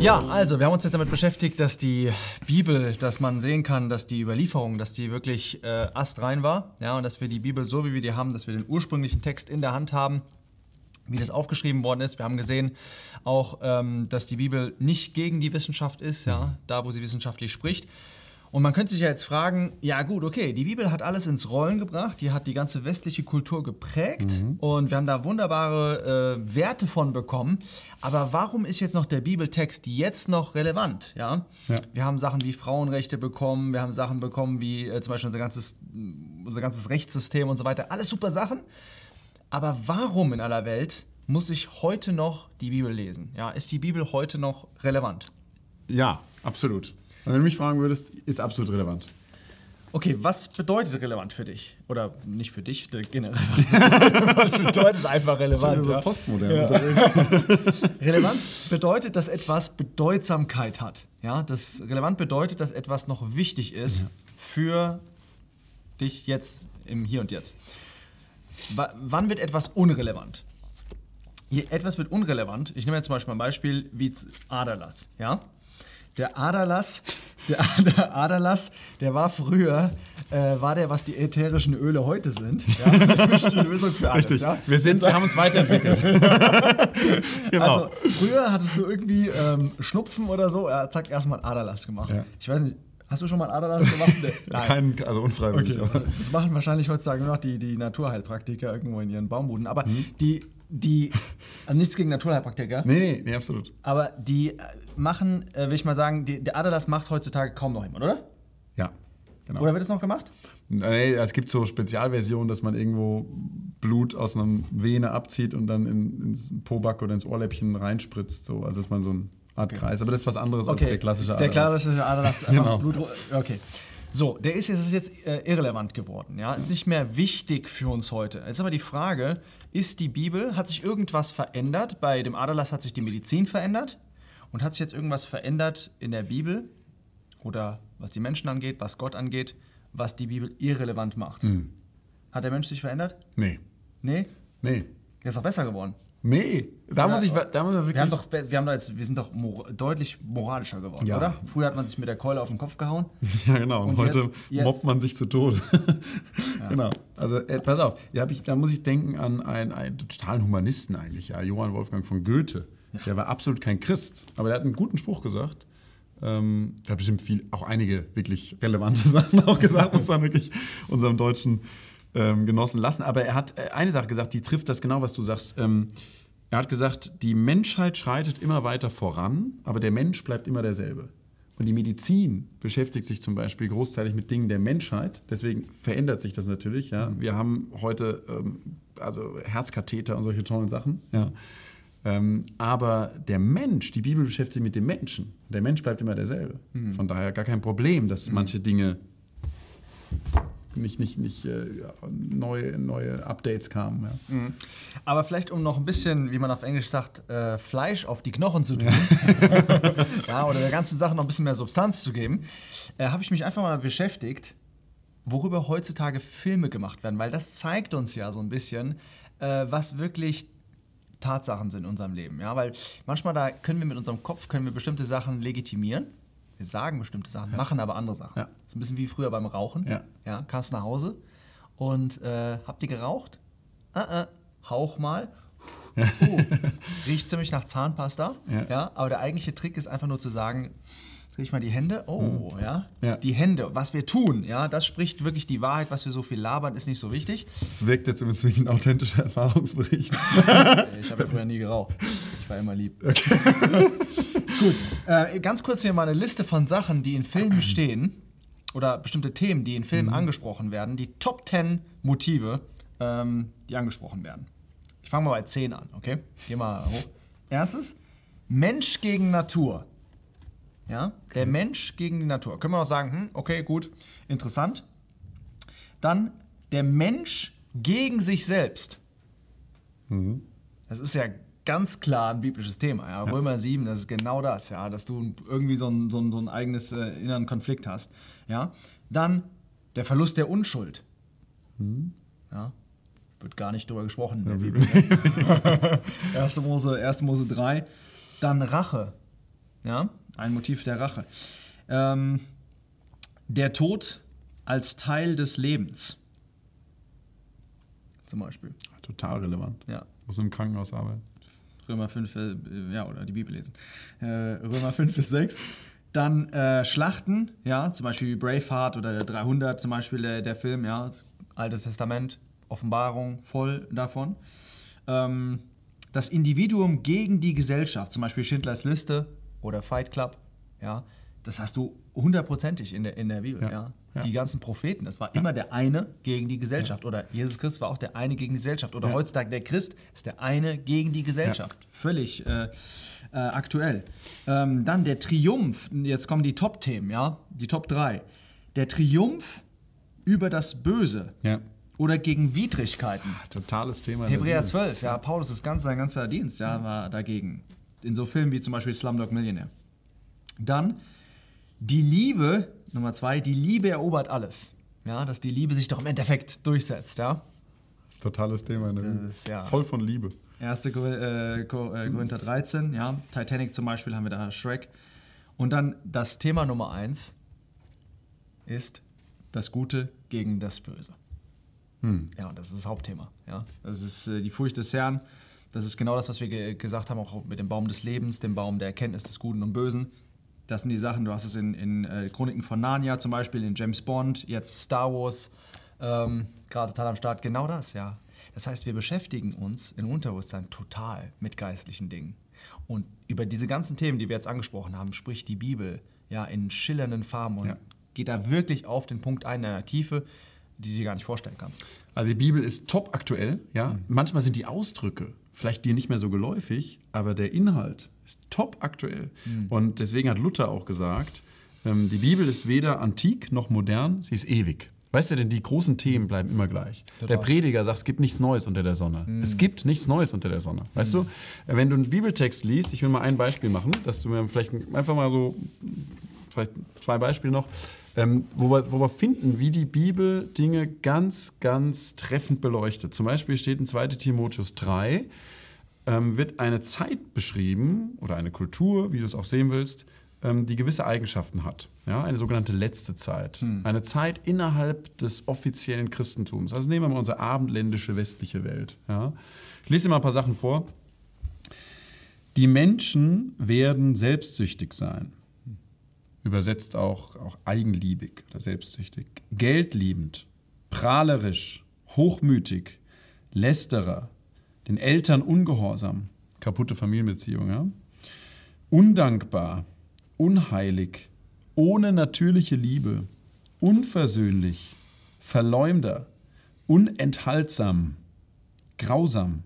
Ja, also wir haben uns jetzt damit beschäftigt, dass die Bibel, dass man sehen kann, dass die Überlieferung, dass die wirklich äh, astrein war, ja, und dass wir die Bibel so wie wir die haben, dass wir den ursprünglichen Text in der Hand haben, wie das aufgeschrieben worden ist. Wir haben gesehen auch, ähm, dass die Bibel nicht gegen die Wissenschaft ist, ja, da wo sie wissenschaftlich spricht. Und man könnte sich ja jetzt fragen, ja gut, okay, die Bibel hat alles ins Rollen gebracht, die hat die ganze westliche Kultur geprägt und wir haben da wunderbare äh, Werte von bekommen. Aber warum ist jetzt noch der Bibeltext jetzt noch relevant? Ja? Ja. Wir haben Sachen wie Frauenrechte bekommen, wir haben Sachen bekommen wie äh, zum Beispiel unser ganzes, unser ganzes Rechtssystem und so weiter. Alles super Sachen. Aber warum in aller Welt muss ich heute noch die Bibel lesen? Ja, ist die Bibel heute noch relevant? Ja, absolut. Und wenn du mich fragen würdest, ist absolut relevant. Okay, was bedeutet relevant für dich? Oder nicht für dich, generell. was bedeutet einfach relevant? so ja? postmodern Relevanz bedeutet, dass etwas Bedeutsamkeit hat. Ja, das relevant bedeutet, dass etwas noch wichtig ist für dich jetzt im Hier und Jetzt. Wa- wann wird etwas unrelevant? Je- Etwas wird unrelevant. Ich nehme jetzt zum Beispiel ein Beispiel wie Aderlass. Ja? Der Aderlass, der, der Aderlass, der war früher, äh, war der, was die ätherischen Öle heute sind. Ja? Die Lösung für alles. Richtig. Ja? Wir, sind, wir haben uns weiterentwickelt. genau. Also, früher hattest du irgendwie ähm, Schnupfen oder so, ja, zack, erstmal Aderlass gemacht. Ja. Ich weiß nicht, hast du schon mal einen Aderlass gemacht? Nee. Kein, also unfreiwillig. Okay. aber- Das machen wahrscheinlich heutzutage nur noch die, die Naturheilpraktiker irgendwo in ihren Baumbuden. Aber die, die, also nichts gegen Naturheilpraktiker, Nee, nee, nee, absolut. aber die äh, machen, äh, will ich mal sagen, die, der Aderlass macht heutzutage kaum noch jemand, oder? Ja. Genau. Oder wird es noch gemacht? Nee, es gibt so Spezialversionen, dass man irgendwo Blut aus einer Vene abzieht und dann in, ins Poback oder ins Ohrläppchen reinspritzt. So. Also dass man so eine Art Kreis. Aber das ist was anderes als der klassische Der Aderlass. klassische Aderlass. einfach Genau. Blut, okay. So, der ist jetzt, ist jetzt äh, irrelevant geworden. Ja? Ist nicht mehr wichtig für uns heute. Jetzt aber die Frage, ist die Bibel, hat sich irgendwas verändert? Bei dem Aderlass hat sich die Medizin verändert. Und hat sich jetzt irgendwas verändert in der Bibel? Oder was die Menschen angeht, was Gott angeht, was die Bibel irrelevant macht? Hm. Hat der Mensch sich verändert? Nee. Nee? Nee. Der ist doch besser geworden. Nee. Da muss ich, da muss man wirklich. Wir, haben doch, wir, haben doch jetzt, wir sind doch mor deutlich moralischer geworden, Ja. oder? Früher hat man sich mit der Keule auf den Kopf gehauen. Ja, genau. Und, heute jetzt- jetzt- mobbt man sich zu Tode. Genau. Also, äh, pass auf. Da, ich, da muss ich denken an einen, einen totalen Humanisten eigentlich, ja, Johann Wolfgang von Goethe. Der war absolut kein Christ, aber der hat einen guten Spruch gesagt. Ähm, der hat bestimmt viel, auch einige wirklich relevante Sachen auch gesagt, muss man wirklich unserem deutschen ähm, Genossen lassen. Aber er hat äh, eine Sache gesagt, die trifft das genau, was du sagst. Ähm, er hat gesagt, die Menschheit schreitet immer weiter voran, aber der Mensch bleibt immer derselbe. Und die Medizin beschäftigt sich zum Beispiel großteilig mit Dingen der Menschheit. Deswegen verändert sich das natürlich. Ja. Wir haben heute ähm, also Herzkatheter und solche tollen Sachen. Ja. Ähm, aber der Mensch, die Bibel beschäftigt sich mit dem Menschen. Der Mensch bleibt immer derselbe. Von daher gar kein Problem, dass manche Dinge nicht, nicht, nicht äh, neue, neue Updates kamen. Ja. Aber vielleicht, um noch ein bisschen, wie man auf Englisch sagt, äh, Fleisch auf die Knochen zu tun, ja, oder der ganzen Sache noch ein bisschen mehr Substanz zu geben, äh, habe ich mich einfach mal beschäftigt, worüber heutzutage Filme gemacht werden, weil das zeigt uns ja so ein bisschen, äh, was wirklich Tatsachen sind in unserem Leben. Ja? Weil manchmal da können wir mit unserem Kopf können wir bestimmte Sachen legitimieren. Wir sagen bestimmte Sachen, machen aber andere Sachen. Ja. Das ist ein bisschen wie früher beim Rauchen. Ja. Ja, kamst nach Hause und äh, habt ihr geraucht? Äh, äh, hauch mal. Uh, riecht ziemlich nach Zahnpasta. Ja. Ja. aber der eigentliche Trick ist einfach nur zu sagen, riech mal die Hände. Oh, ja. Mhm. Ja. Die Hände, was wir tun, ja, das spricht wirklich die Wahrheit. Was wir so viel labern, ist nicht so wichtig. Das wirkt jetzt übrigens wie ein authentischer Erfahrungsbericht. Ich habe ja früher nie geraucht. Ich war immer lieb. Gut, äh, ganz kurz hier mal eine Liste von Sachen, die in Filmen stehen oder bestimmte Themen, die in Filmen angesprochen werden. Die Top 10 Motive, ähm, die angesprochen werden. Ich fange mal bei 10 an, okay? Geh mal hoch. Erstes, Mensch gegen Natur. Ja, der Mensch gegen die Natur. Können wir auch sagen, hm, okay, gut, interessant. Dann der Mensch gegen sich selbst. Das ist ja ganz klar ein biblisches Thema. Ja? Römer 7, das ist genau das, ja, dass du irgendwie so ein, so ein, so ein eigenes äh, inneren Konflikt hast. Ja? Dann der Verlust der Unschuld. Ja? wird gar nicht drüber gesprochen in der Bibel. ne? 1. Mose, 1. Mose 3. Dann Rache. Ja, ein Motiv der Rache. Ähm, der Tod als Teil des Lebens. Zum Beispiel. Total relevant. Ja. Muss im Krankenhaus arbeiten. Römer 5, äh, ja, oder die Bibel lesen. Äh, Römer 5 bis 6. Dann äh, Schlachten, ja, zum Beispiel Braveheart oder 300, zum Beispiel der, der Film, ja, Altes Testament, Offenbarung, voll davon. Ähm, das Individuum gegen die Gesellschaft, zum Beispiel Schindlers Liste oder Fight Club, ja, das hast du hundertprozentig in der, in der Bibel, ja. Ja. Die ganzen Propheten, das war immer der eine gegen die Gesellschaft. Oder Jesus Christus war auch der eine gegen die Gesellschaft. Oder Ja. heutzutage der Christ ist der eine gegen die Gesellschaft. Völlig äh, äh, aktuell. Ähm, dann der Triumph, jetzt kommen die Top-Themen, ja, die Top 3. Der Triumph über das Böse Ja. oder gegen Widrigkeiten. Totales Thema. Hebräer Bibel. 12, ja, Paulus ist ganz, sein ganzer Dienst, ja, war dagegen. In so Filmen wie zum Beispiel Slumdog Millionaire. Dann die Liebe, Nummer zwei, die Liebe erobert alles. Ja, dass die Liebe sich doch im Endeffekt durchsetzt, ja. Totales Thema Bibel. Äh, ja. Voll von Liebe. 1. Kor- äh, äh, Korinther 13, ja. Titanic zum Beispiel haben wir da Shrek. Und dann das Thema Nummer eins ist das Gute gegen das Böse. Ja, und das ist das Hauptthema. Ja. Das ist äh, die Furcht des Herrn. Das ist genau das, was wir ge gesagt haben, auch mit dem Baum des Lebens, dem Baum der Erkenntnis des Guten und Bösen. Das sind die Sachen, du hast es in, in äh, Chroniken von Narnia zum Beispiel, in James Bond, jetzt Star Wars, ähm, gerade total am Start. Genau das, ja. Das heißt, wir beschäftigen uns im Unterbewusstsein total mit geistlichen Dingen. Und über diese ganzen Themen, die wir jetzt angesprochen haben, spricht die Bibel ja in schillernden Farben und Ja. geht da wirklich auf den Punkt ein, in einer Tiefe, die du dir gar nicht vorstellen kannst. Also die Bibel ist top aktuell, ja. Manchmal sind die Ausdrücke vielleicht dir nicht mehr so geläufig, aber der Inhalt ist top aktuell. Und deswegen hat Luther auch gesagt, ähm, die Bibel ist weder antik noch modern, sie ist ewig. Weißt du denn, die großen Themen bleiben immer gleich. Der Prediger sagt, es gibt nichts Neues unter der Sonne. Es gibt nichts Neues unter der Sonne. Weißt du, Äh, wenn du einen Bibeltext liest, ich will mal ein Beispiel machen, dass du mir vielleicht einfach mal so vielleicht zwei Beispiele noch, ähm, wo, wir, wo wir finden, wie die Bibel Dinge ganz, ganz treffend beleuchtet. Zum Beispiel steht in 2 Timotheus 3, ähm, wird eine Zeit beschrieben oder eine Kultur, wie du es auch sehen willst, ähm, die gewisse Eigenschaften hat. Ja, eine sogenannte letzte Zeit. Eine Zeit innerhalb des offiziellen Christentums. Also nehmen wir mal unsere abendländische westliche Welt. Ja. Ich lese dir mal ein paar Sachen vor. Die Menschen werden selbstsüchtig sein. Übersetzt auch, auch eigenliebig oder selbstsüchtig. Geldliebend, prahlerisch, hochmütig, lästerer, den Eltern ungehorsam, kaputte Familienbeziehungen, ja? undankbar, unheilig, ohne natürliche Liebe, unversöhnlich, Verleumder, unenthaltsam, grausam,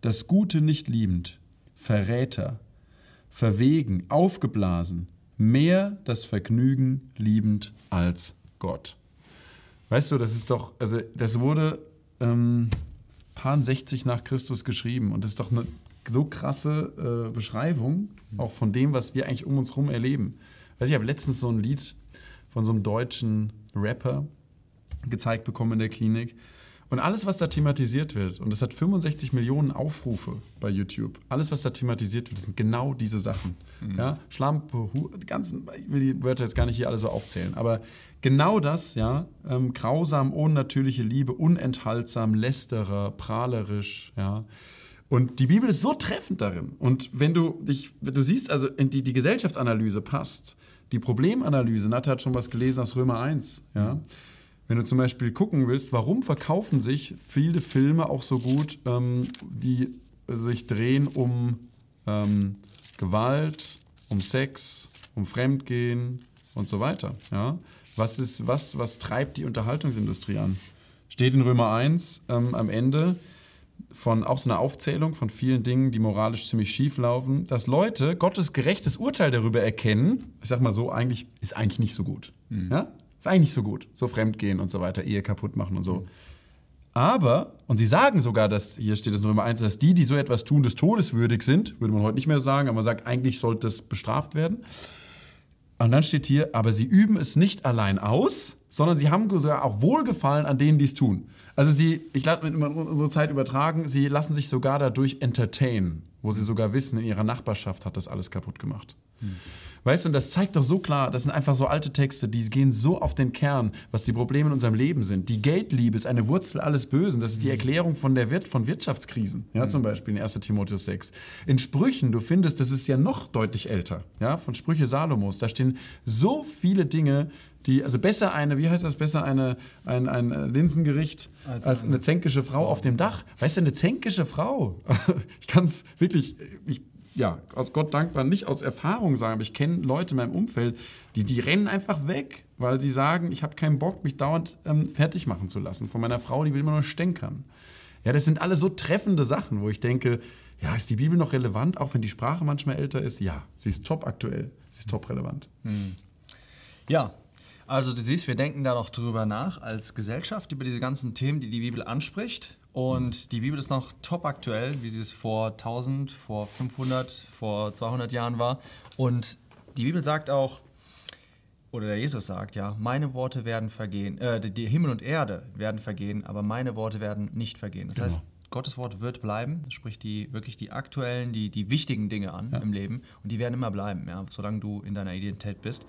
das Gute nicht liebend, Verräter, verwegen, aufgeblasen, mehr das Vergnügen liebend als Gott. Weißt du, das ist doch, also das wurde ähm, paar 60 nach Christus geschrieben und das ist doch eine so krasse äh, Beschreibung auch von dem, was wir eigentlich um uns herum erleben. Also ich habe letztens so ein Lied von so einem deutschen Rapper gezeigt bekommen in der Klinik. Und alles, was da thematisiert wird, und es hat 65 Millionen Aufrufe bei YouTube, alles, was da thematisiert wird, das sind genau diese Sachen. Ja, Schlampe, Hu die ganzen, ich will die Wörter jetzt gar nicht hier alle so aufzählen, aber genau das, ja, ähm, grausam, unnatürliche Liebe, unenthaltsam, lästerer, prahlerisch, ja. Und die Bibel ist so treffend darin. Und wenn du dich, du siehst, also in die, die Gesellschaftsanalyse passt, die Problemanalyse, Nat hat schon was gelesen aus Römer 1, ja. Wenn du zum Beispiel gucken willst, warum verkaufen sich viele Filme auch so gut, ähm, die sich drehen um ähm, Gewalt, um Sex, um Fremdgehen und so weiter. Ja? Was, ist, was, was treibt die Unterhaltungsindustrie an? Steht in Römer 1 ähm, am Ende von auch so einer Aufzählung von vielen Dingen, die moralisch ziemlich schief laufen, dass Leute Gottes gerechtes Urteil darüber erkennen, ich sag mal so, eigentlich ist eigentlich nicht so gut. Ja? Ist eigentlich so gut. So Fremdgehen und so weiter, Ehe kaputt machen und so. Aber, und sie sagen sogar, dass, hier steht es in Nummer 1, dass die, die so etwas tun, des Todes würdig sind, würde man heute nicht mehr sagen, aber man sagt, eigentlich sollte es bestraft werden. Und dann steht hier, aber sie üben es nicht allein aus, sondern sie haben sogar auch Wohlgefallen an denen, die es tun. Also sie, ich lasse unsere Zeit übertragen, sie lassen sich sogar dadurch entertainen, wo sie sogar wissen, in ihrer Nachbarschaft hat das alles kaputt gemacht. Hm. Weißt du, und das zeigt doch so klar, das sind einfach so alte Texte, die gehen so auf den Kern, was die Probleme in unserem Leben sind. Die Geldliebe ist eine Wurzel alles Bösen. Das ist die Erklärung von der Wirt von Wirtschaftskrisen, ja, zum Beispiel in 1. Timotheus 6. In Sprüchen, du findest, das ist ja noch deutlich älter, ja, von Sprüche Salomos. Da stehen so viele Dinge, die, also besser eine, wie heißt das, besser eine, ein, ein Linsengericht als, als eine zänkische Frau auf dem Dach. Weißt du, eine zänkische Frau, ich kann es wirklich, ich ja, aus Gott dankbar, nicht aus Erfahrung sagen, aber ich kenne Leute in meinem Umfeld, die, die rennen einfach weg, weil sie sagen, ich habe keinen Bock, mich dauernd ähm, fertig machen zu lassen von meiner Frau, die will immer nur stänkern. Ja, das sind alles so treffende Sachen, wo ich denke, ja, ist die Bibel noch relevant, auch wenn die Sprache manchmal älter ist? Ja, sie ist top aktuell, sie ist top relevant. Hm. Ja, also du siehst, wir denken da noch drüber nach als Gesellschaft über diese ganzen Themen, die die Bibel anspricht. Und die Bibel ist noch top aktuell, wie sie es vor 1000, vor 500, vor 200 Jahren war. Und die Bibel sagt auch, oder der Jesus sagt, ja, meine Worte werden vergehen, äh, die Himmel und Erde werden vergehen, aber meine Worte werden nicht vergehen. Das genau. heißt, Gottes Wort wird bleiben, sprich die wirklich die aktuellen, die, die wichtigen Dinge an ja. im Leben und die werden immer bleiben, ja, solange du in deiner Identität bist.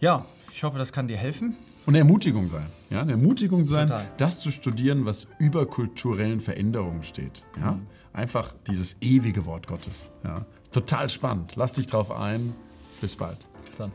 Ja, ich hoffe, das kann dir helfen. Und eine Ermutigung sein. Ja, eine Ermutigung sein, Total. das zu studieren, was über kulturellen Veränderungen steht. Ja? Mhm. Einfach dieses ewige Wort Gottes. Ja? Total spannend. Lass dich drauf ein. Bis bald. Bis dann.